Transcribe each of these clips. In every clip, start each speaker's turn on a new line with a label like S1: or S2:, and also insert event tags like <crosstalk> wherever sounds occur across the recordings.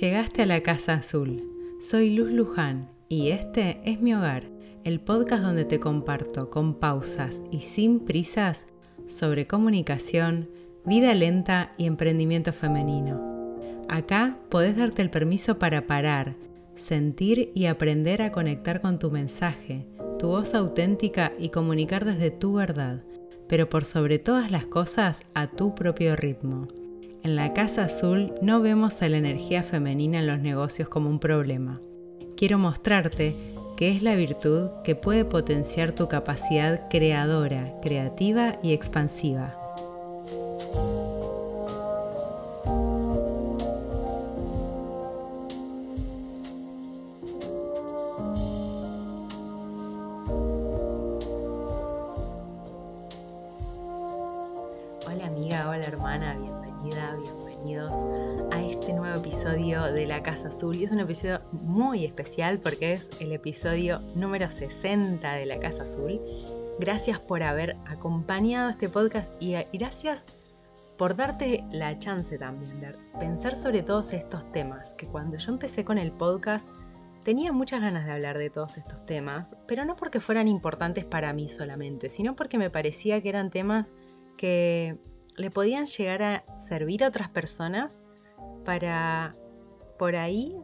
S1: Llegaste a la Casa Azul. Soy Luz Luján y este es mi hogar, el podcast donde te comparto con pausas y sin prisas sobre comunicación, vida lenta y emprendimiento femenino. Acá podés darte el permiso para parar, sentir y aprender a conectar con tu mensaje, tu voz auténtica y comunicar desde tu verdad, pero por sobre todas las cosas a tu propio ritmo. En la Casa Azul no vemos a la energía femenina en los negocios como un problema. Quiero mostrarte que es la virtud que puede potenciar tu capacidad creadora, creativa y expansiva. Episodio muy especial porque es el episodio número 60 de La Casa Azul. Gracias por haber acompañado este podcast y gracias por darte la chance también de pensar sobre todos estos temas, que cuando yo empecé con el podcast tenía muchas ganas de hablar de todos estos temas, pero no porque fueran importantes para mí solamente, sino porque me parecía que eran temas que le podían llegar a servir a otras personas para por ahí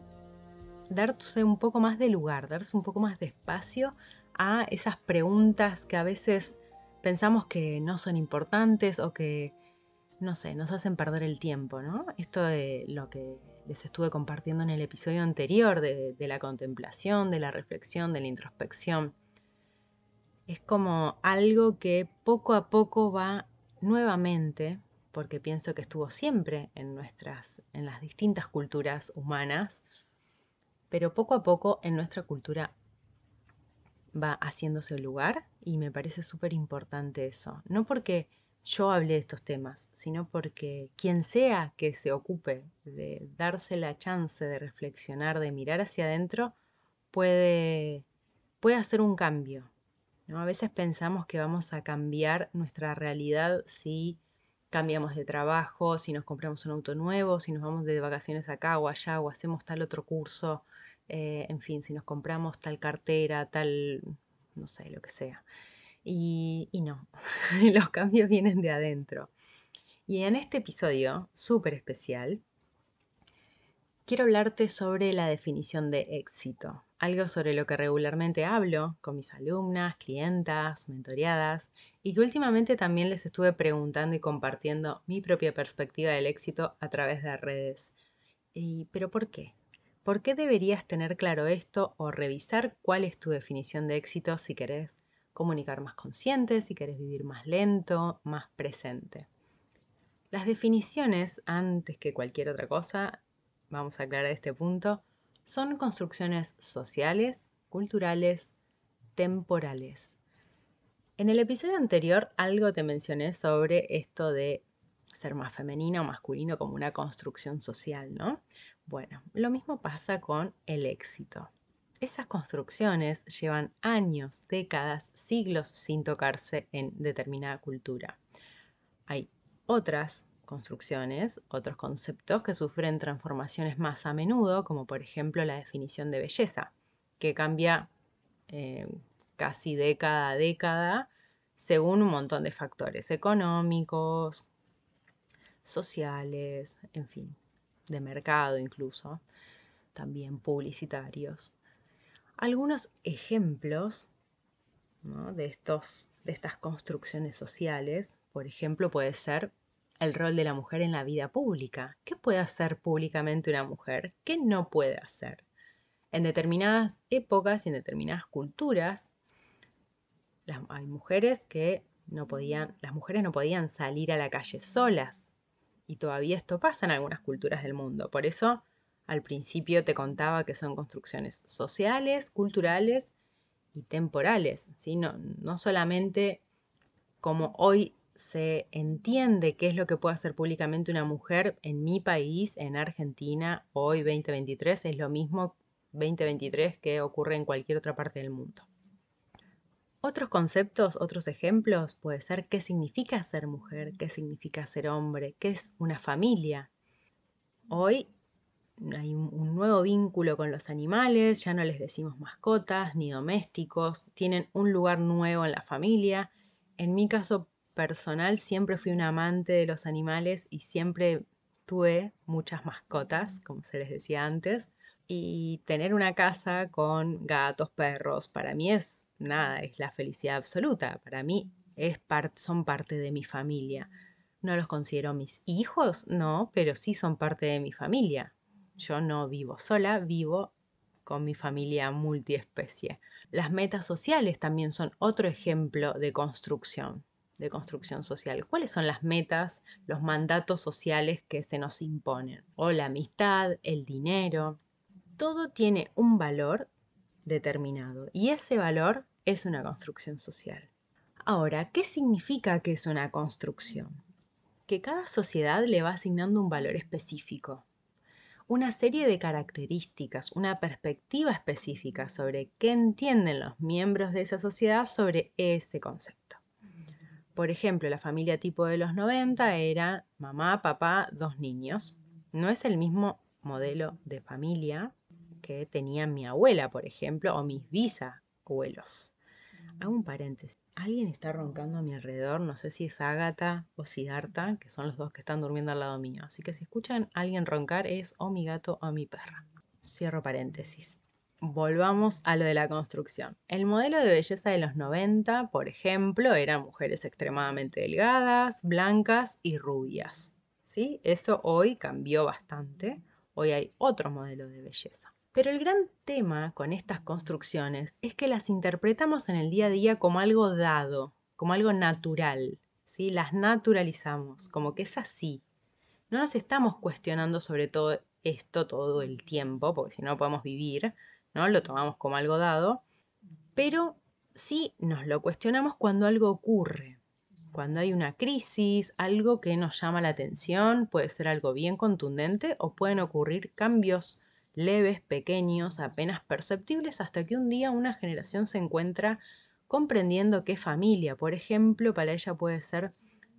S1: darse un poco más de lugar, darse un poco más de espacio a esas preguntas que a veces pensamos que no son importantes o que, no sé, nos hacen perder el tiempo, ¿no? Esto de lo que les estuve compartiendo en el episodio anterior, de, de la contemplación, de la reflexión, de la introspección, es como algo que poco a poco va nuevamente, porque pienso que estuvo siempre en nuestras, en las distintas culturas humanas, pero poco a poco en nuestra cultura va haciéndose lugar y me parece súper importante eso. No porque yo hable de estos temas, sino porque quien sea que se ocupe de darse la chance de reflexionar, de mirar hacia adentro, puede, puede hacer un cambio, a veces pensamos que vamos a cambiar nuestra realidad si cambiamos de trabajo, si nos compramos un auto nuevo, si nos vamos de vacaciones acá o allá o hacemos tal otro curso, eh, en fin, si nos compramos tal cartera, tal, no sé, lo que sea. Y, y no, <laughs> los cambios vienen de adentro. Y en este episodio súper especial, quiero hablarte sobre la definición de éxito algo sobre lo que regularmente hablo con mis alumnas, clientas, mentoreadas y que últimamente también les estuve preguntando y compartiendo mi propia perspectiva del éxito a través de redes. ¿Y, ¿Pero por qué? ¿Por qué deberías tener claro esto o revisar cuál es tu definición de éxito si querés comunicar más consciente, si querés vivir más lento, más presente? Las definiciones, antes que cualquier otra cosa, vamos a aclarar este punto, son construcciones sociales, culturales, temporales. En el episodio anterior algo te mencioné sobre esto de ser más femenino o masculino como una construcción social, ¿no? Bueno, lo mismo pasa con el éxito. Esas construcciones llevan años, décadas, siglos sin tocarse en determinada cultura. Hay otras construcciones, otros conceptos que sufren transformaciones más a menudo, como por ejemplo la definición de belleza, que cambia eh, casi década a década según un montón de factores económicos, sociales, en fin, de mercado incluso, también publicitarios. Algunos ejemplos de, estos, de estas construcciones sociales, por ejemplo, puede ser el rol de la mujer en la vida pública. ¿Qué puede hacer públicamente una mujer? ¿Qué no puede hacer? En determinadas épocas y en determinadas culturas, hay mujeres que no podían, las mujeres no podían salir a la calle solas. Y todavía esto pasa en algunas culturas del mundo. Por eso, al principio te contaba que son construcciones sociales, culturales y temporales. ¿sí? No, no solamente como hoy se entiende qué es lo que puede hacer públicamente una mujer en mi país, en Argentina, hoy 2023, es lo mismo 2023 que ocurre en cualquier otra parte del mundo. Otros conceptos, otros ejemplos, puede ser qué significa ser mujer, qué significa ser hombre, qué es una familia. Hoy hay un nuevo vínculo con los animales, ya no les decimos mascotas ni domésticos, tienen un lugar nuevo en la familia. En mi caso personal siempre fui un amante de los animales y siempre tuve muchas mascotas, como se les decía antes. Y tener una casa con gatos, perros, para mí es nada, es la felicidad absoluta. Para mí es son parte de mi familia. No los considero mis hijos, no, pero sí son parte de mi familia. Yo no vivo sola, vivo con mi familia multiespecie. Las metas sociales también son otro ejemplo de construcción, de construcción social. ¿Cuáles son las metas, los mandatos sociales que se nos imponen? O la amistad, el dinero. Todo tiene un valor determinado y ese valor es una construcción social. Ahora, ¿qué significa que es una construcción? Que cada sociedad le va asignando un valor específico una serie de características, una perspectiva específica sobre qué entienden los miembros de esa sociedad sobre ese concepto. Por ejemplo, la familia tipo de los 90 era mamá, papá, dos niños. No es el mismo modelo de familia que tenía mi abuela, por ejemplo, o mis bisabuelos. Hago un paréntesis. Alguien está roncando a mi alrededor, no sé si es Ágata o Siddhartha, que son los dos que están durmiendo al lado mío. Así que si escuchan a alguien roncar es o mi gato o mi perra. Cierro paréntesis. Volvamos a lo de la construcción. El modelo de belleza de los 90, por ejemplo, eran mujeres extremadamente delgadas, blancas y rubias. ¿Sí? Eso hoy cambió bastante. Hoy hay otro modelo de belleza. Pero el gran tema con estas construcciones es que las interpretamos en el día a día como algo dado, como algo natural, ¿sí? Las naturalizamos, como que es así. No nos estamos cuestionando sobre todo esto todo el tiempo, porque si no podemos vivir, ¿no? Lo tomamos como algo dado, pero sí nos lo cuestionamos cuando algo ocurre, cuando hay una crisis, algo que nos llama la atención, puede ser algo bien contundente o pueden ocurrir cambios leves, pequeños, apenas perceptibles, hasta que un día una generación se encuentra comprendiendo que familia, por ejemplo, para ella puede ser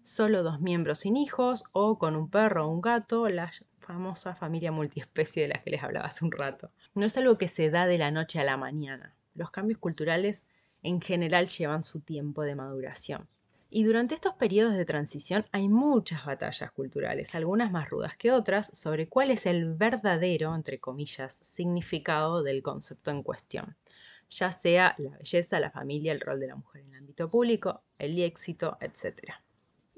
S1: solo dos miembros sin hijos o con un perro o un gato, la famosa familia multiespecie de la que les hablaba hace un rato. No es algo que se da de la noche a la mañana. Los cambios culturales en general llevan su tiempo de maduración. Y durante estos periodos de transición hay muchas batallas culturales, algunas más rudas que otras, sobre cuál es el verdadero, entre comillas, significado del concepto en cuestión, ya sea la belleza, la familia, el rol de la mujer en el ámbito público, el éxito, etc.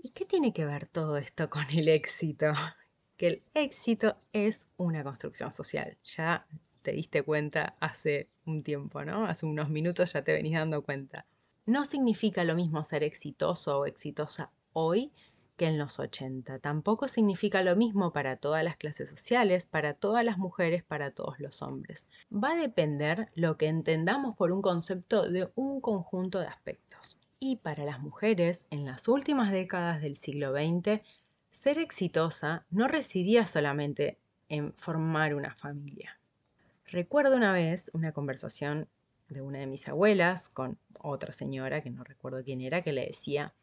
S1: ¿Y qué tiene que ver todo esto con el éxito? <laughs> Que el éxito es una construcción social. Ya te diste cuenta hace un tiempo, ¿no? Hace unos minutos ya te venís dando cuenta no significa lo mismo ser exitoso o exitosa hoy que en los 80. Tampoco significa lo mismo para todas las clases sociales, para todas las mujeres, para todos los hombres. Va a depender lo que entendamos por un concepto de un conjunto de aspectos. Y para las mujeres, en las últimas décadas del siglo XX, ser exitosa no residía solamente en formar una familia. Recuerdo una vez una conversación de una de mis abuelas con otra señora, que no recuerdo quién era, que le decía,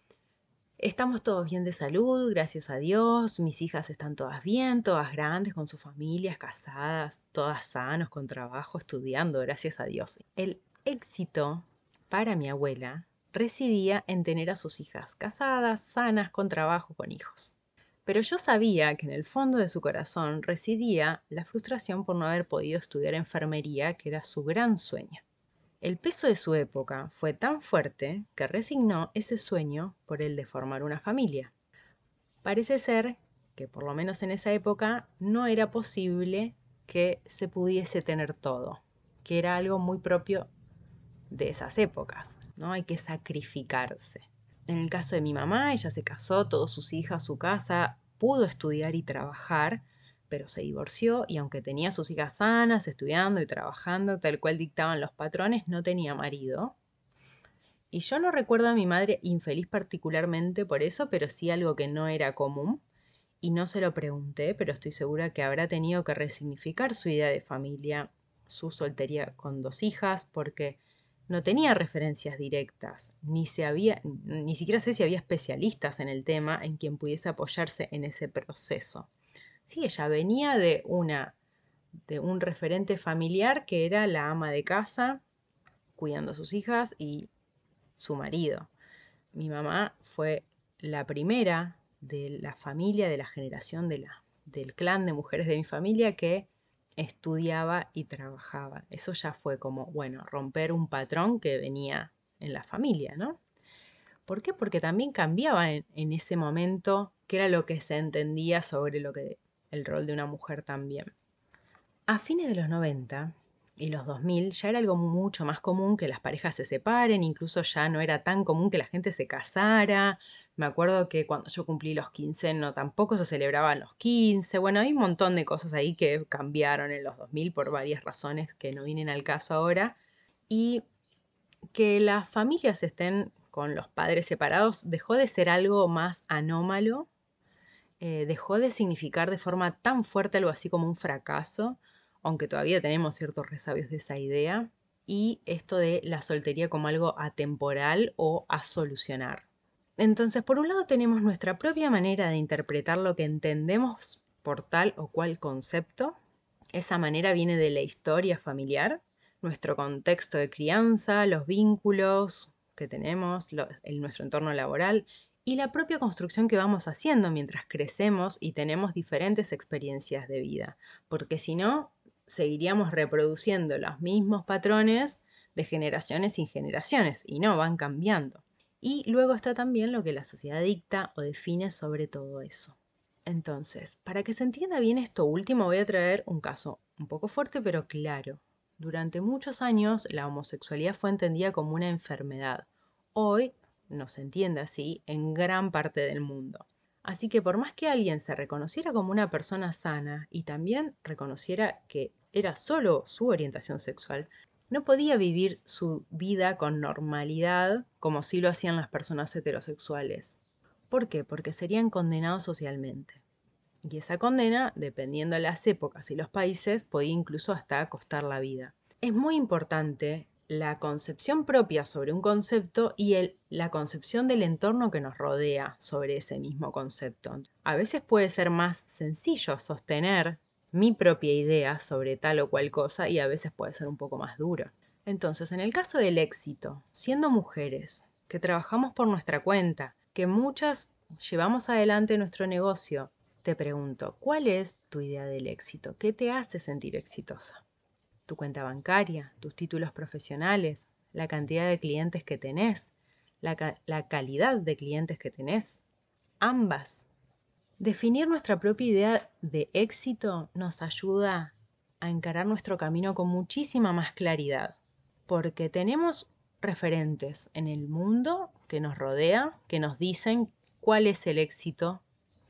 S1: estamos todos bien de salud, gracias a Dios, mis hijas están todas bien, todas grandes, con sus familias, casadas, todas sanos, con trabajo, estudiando, gracias a Dios. El éxito para mi abuela residía en tener a sus hijas casadas, sanas, con trabajo, con hijos. Pero yo sabía que en el fondo de su corazón residía la frustración por no haber podido estudiar enfermería, que era su gran sueño. El peso de su época fue tan fuerte que resignó ese sueño por el de formar una familia. Parece ser que por lo menos en esa época no era posible que se pudiese tener todo, que era algo muy propio de esas épocas, ¿no? Hay que sacrificarse. En el caso de mi mamá, ella se casó, todas sus hijas, su casa, pudo estudiar y trabajar, pero se divorció y aunque tenía sus hijas sanas, estudiando y trabajando tal cual dictaban los patrones, no tenía marido. Y yo no recuerdo a mi madre infeliz particularmente por eso, pero sí algo que no era común. Y no se lo pregunté, pero estoy segura que habrá tenido que resignificar su idea de familia, su soltería con dos hijas, porque no tenía referencias directas, ni, se había, ni siquiera sé si había especialistas en el tema en quien pudiese apoyarse en ese proceso. Sí, ella venía de una de un referente familiar que era la ama de casa, cuidando a sus hijas y su marido. Mi mamá fue la primera de la familia, de la generación del clan de mujeres de mi familia que estudiaba y trabajaba. Eso ya fue como, bueno, romper un patrón que venía en la familia, ¿no? ¿Por qué? Porque también cambiaba en, en ese momento qué era lo que se entendía sobre lo que el rol de una mujer también. A fines de los 90 y los 2000 ya era algo mucho más común que las parejas se separen, incluso ya no era tan común que la gente se casara. Me acuerdo que cuando yo cumplí los 15 no tampoco se celebraban los 15. Bueno, hay un montón de cosas ahí que cambiaron en los 2000 por varias razones que no vienen al caso ahora. Y que las familias estén con los padres separados dejó de ser algo más anómalo, eh, dejó de significar de forma tan fuerte algo así como un fracaso aunque todavía tenemos ciertos resabios de esa idea, y esto de la soltería como algo atemporal o a solucionar. Entonces, por un lado tenemos nuestra propia manera de interpretar lo que entendemos por tal o cual concepto. Esa manera viene de la historia familiar, nuestro contexto de crianza, los vínculos que tenemos, en nuestro entorno laboral y la propia construcción que vamos haciendo mientras crecemos y tenemos diferentes experiencias de vida. Porque si no, seguiríamos reproduciendo los mismos patrones de generaciones en generaciones y no van cambiando. Y luego está también lo que la sociedad dicta o define sobre todo eso. Entonces, para que se entienda bien esto último, voy a traer un caso un poco fuerte pero claro. Durante muchos años la homosexualidad fue entendida como una enfermedad. Hoy no se entiende así en gran parte del mundo. Así que por más que alguien se reconociera como una persona sana y también reconociera que era solo su orientación sexual, no podía vivir su vida con normalidad como si lo hacían las personas heterosexuales. ¿Por qué? Porque serían condenados socialmente. Y esa condena, dependiendo de las épocas y los países, podía incluso hasta costar la vida. Es muy importante la concepción propia sobre un concepto y la concepción del entorno que nos rodea sobre ese mismo concepto. A veces puede ser más sencillo sostener mi propia idea sobre tal o cual cosa y a veces puede ser un poco más duro. Entonces, en el caso del éxito, siendo mujeres, que trabajamos por nuestra cuenta, que muchas llevamos adelante nuestro negocio, te pregunto, ¿cuál es tu idea del éxito? ¿Qué te hace sentir exitosa? Tu cuenta bancaria, tus títulos profesionales, la cantidad de clientes que tenés, la, calidad de clientes que tenés. Ambas. Definir nuestra propia idea de éxito nos ayuda a encarar nuestro camino con muchísima más claridad, porque tenemos referentes en el mundo que nos rodea, que nos dicen cuál es el éxito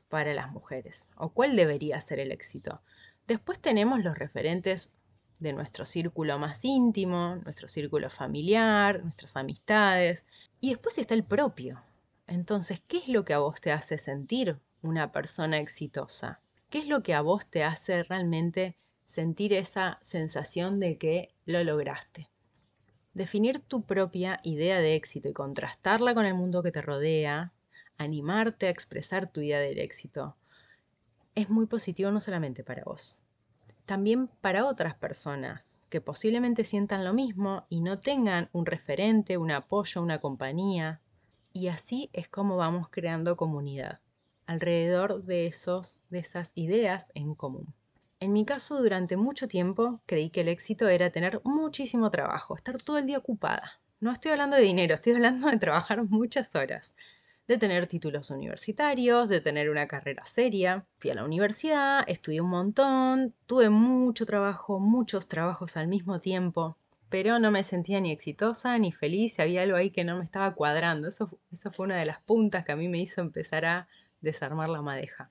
S1: para las mujeres o cuál debería ser el éxito. Después tenemos los referentes de nuestro círculo más íntimo, nuestro círculo familiar, nuestras amistades. Y después está el propio. Entonces, ¿qué es lo que a vos te hace sentir una persona exitosa? ¿Qué es lo que a vos te hace realmente sentir esa sensación de que lo lograste? Definir tu propia idea de éxito y contrastarla con el mundo que te rodea, animarte a expresar tu idea del éxito, es muy positivo no solamente para vos, también para otras personas que posiblemente sientan lo mismo y no tengan un referente, un apoyo, una compañía. Y así es como vamos creando comunidad alrededor de, esos, de esas ideas en común. En mi caso, durante mucho tiempo creí que el éxito era tener muchísimo trabajo, estar todo el día ocupada. No estoy hablando de dinero, estoy hablando de trabajar muchas horas de tener títulos universitarios, de tener una carrera seria. Fui a la universidad, estudié un montón, tuve mucho trabajo, muchos trabajos al mismo tiempo, pero no me sentía ni exitosa ni feliz, había algo ahí que no me estaba cuadrando. Eso, eso fue una de las puntas que a mí me hizo empezar a desarmar la madeja.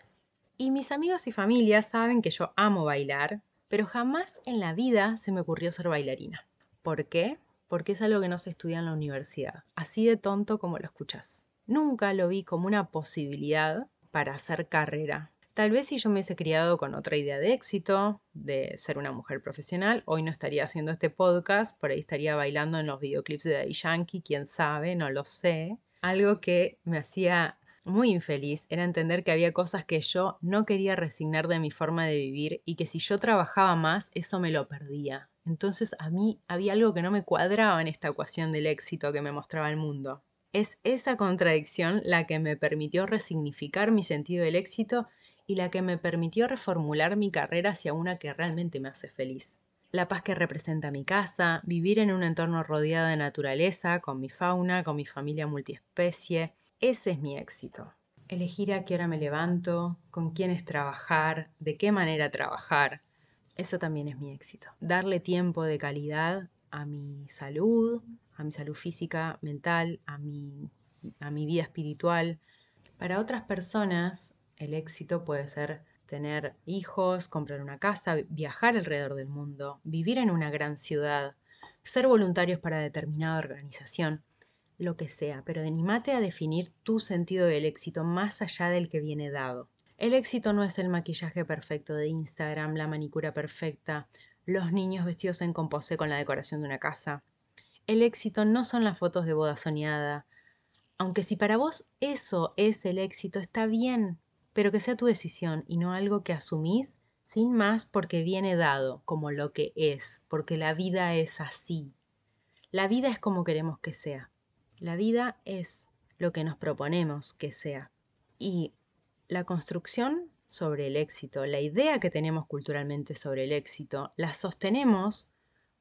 S1: Y mis amigos y familia saben que yo amo bailar, pero jamás en la vida se me ocurrió ser bailarina. ¿Por qué? Porque es algo que no se estudia en la universidad, así de tonto como lo escuchas nunca lo vi como una posibilidad para hacer carrera. Tal vez si yo me hubiese criado con otra idea de éxito, de ser una mujer profesional, hoy no estaría haciendo este podcast, por ahí estaría bailando en los videoclips de Daddy Yankee, quién sabe, no lo sé. Algo que me hacía muy infeliz era entender que había cosas que yo no quería resignar de mi forma de vivir y que si yo trabajaba más, eso me lo perdía. Entonces a mí había algo que no me cuadraba en esta ecuación del éxito que me mostraba el mundo. Es esa contradicción la que me permitió resignificar mi sentido del éxito y la que me permitió reformular mi carrera hacia una que realmente me hace feliz. La paz que representa mi casa, vivir en un entorno rodeado de naturaleza, con mi fauna, con mi familia multiespecie, ese es mi éxito. Elegir a qué hora me levanto, con quiénes trabajar, de qué manera trabajar, eso también es mi éxito. Darle tiempo de calidad a mi salud, a mi salud física, mental, a mi, a mi vida espiritual. Para otras personas, el éxito puede ser tener hijos, comprar una casa, viajar alrededor del mundo, vivir en una gran ciudad, ser voluntarios para determinada organización, lo que sea, pero animate a definir tu sentido del éxito más allá del que viene dado. El éxito no es el maquillaje perfecto de Instagram, la manicura perfecta, los niños vestidos en composé con la decoración de una casa. El éxito no son las fotos de boda soñada. Aunque si para vos eso es el éxito, está bien, pero que sea tu decisión y no algo que asumís sin más porque viene dado como lo que es, porque la vida es así. La vida es como queremos que sea. La vida es lo que nos proponemos que sea. Y la construcción sobre el éxito, la idea que tenemos culturalmente sobre el éxito, la sostenemos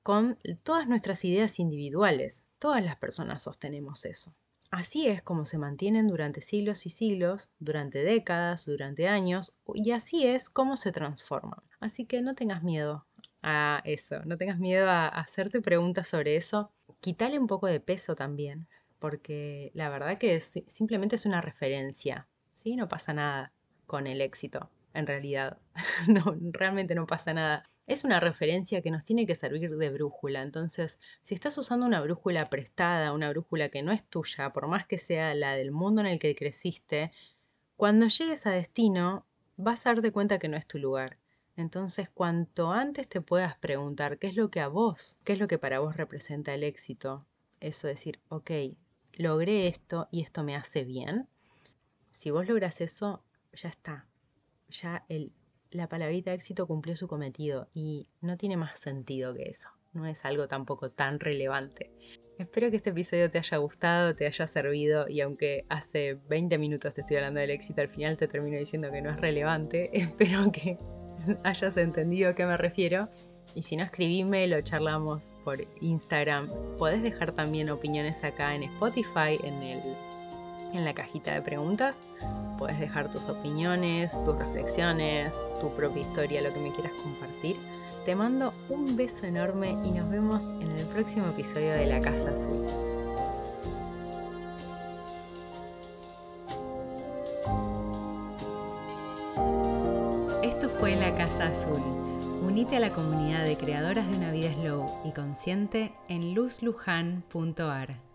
S1: con todas nuestras ideas individuales. Todas las personas sostenemos eso. Así es como se mantienen durante siglos y siglos, durante décadas, durante años, y así es como se transforman. Así que no tengas miedo a eso, no tengas miedo a hacerte preguntas sobre eso. Quítale un poco de peso también, porque la verdad que simplemente es una referencia, ¿sí? No pasa nada con el éxito, en realidad. <laughs> no, realmente no pasa nada es una referencia que nos tiene que servir de brújula. Entonces, si estás usando una brújula prestada, una brújula que no es tuya, por más que sea la del mundo en el que creciste, cuando llegues a destino vas a darte cuenta que no es tu lugar. Entonces, cuanto antes te puedas preguntar qué es lo que a vos, qué es lo que para vos representa el éxito, eso decir, ok, logré esto y esto me hace bien. Si vos logras eso, ya está. Ya el la palabrita éxito cumplió su cometido y no tiene más sentido que eso. No es algo tampoco tan relevante. Espero que este episodio te haya gustado, te haya servido y aunque hace 20 minutos te estoy hablando del éxito, al final te termino diciendo que no es relevante. <laughs> Espero que hayas entendido a qué me refiero. Y si no, escribime, lo charlamos por Instagram. Podés dejar también opiniones acá en Spotify, en el en la cajita de preguntas. Puedes dejar tus opiniones, tus reflexiones, tu propia historia, lo que me quieras compartir. Te mando un beso enorme y nos vemos en el próximo episodio de La Casa Azul. Esto fue La Casa Azul. Unite a la comunidad de creadoras de una vida slow y consciente en luzlujan.ar.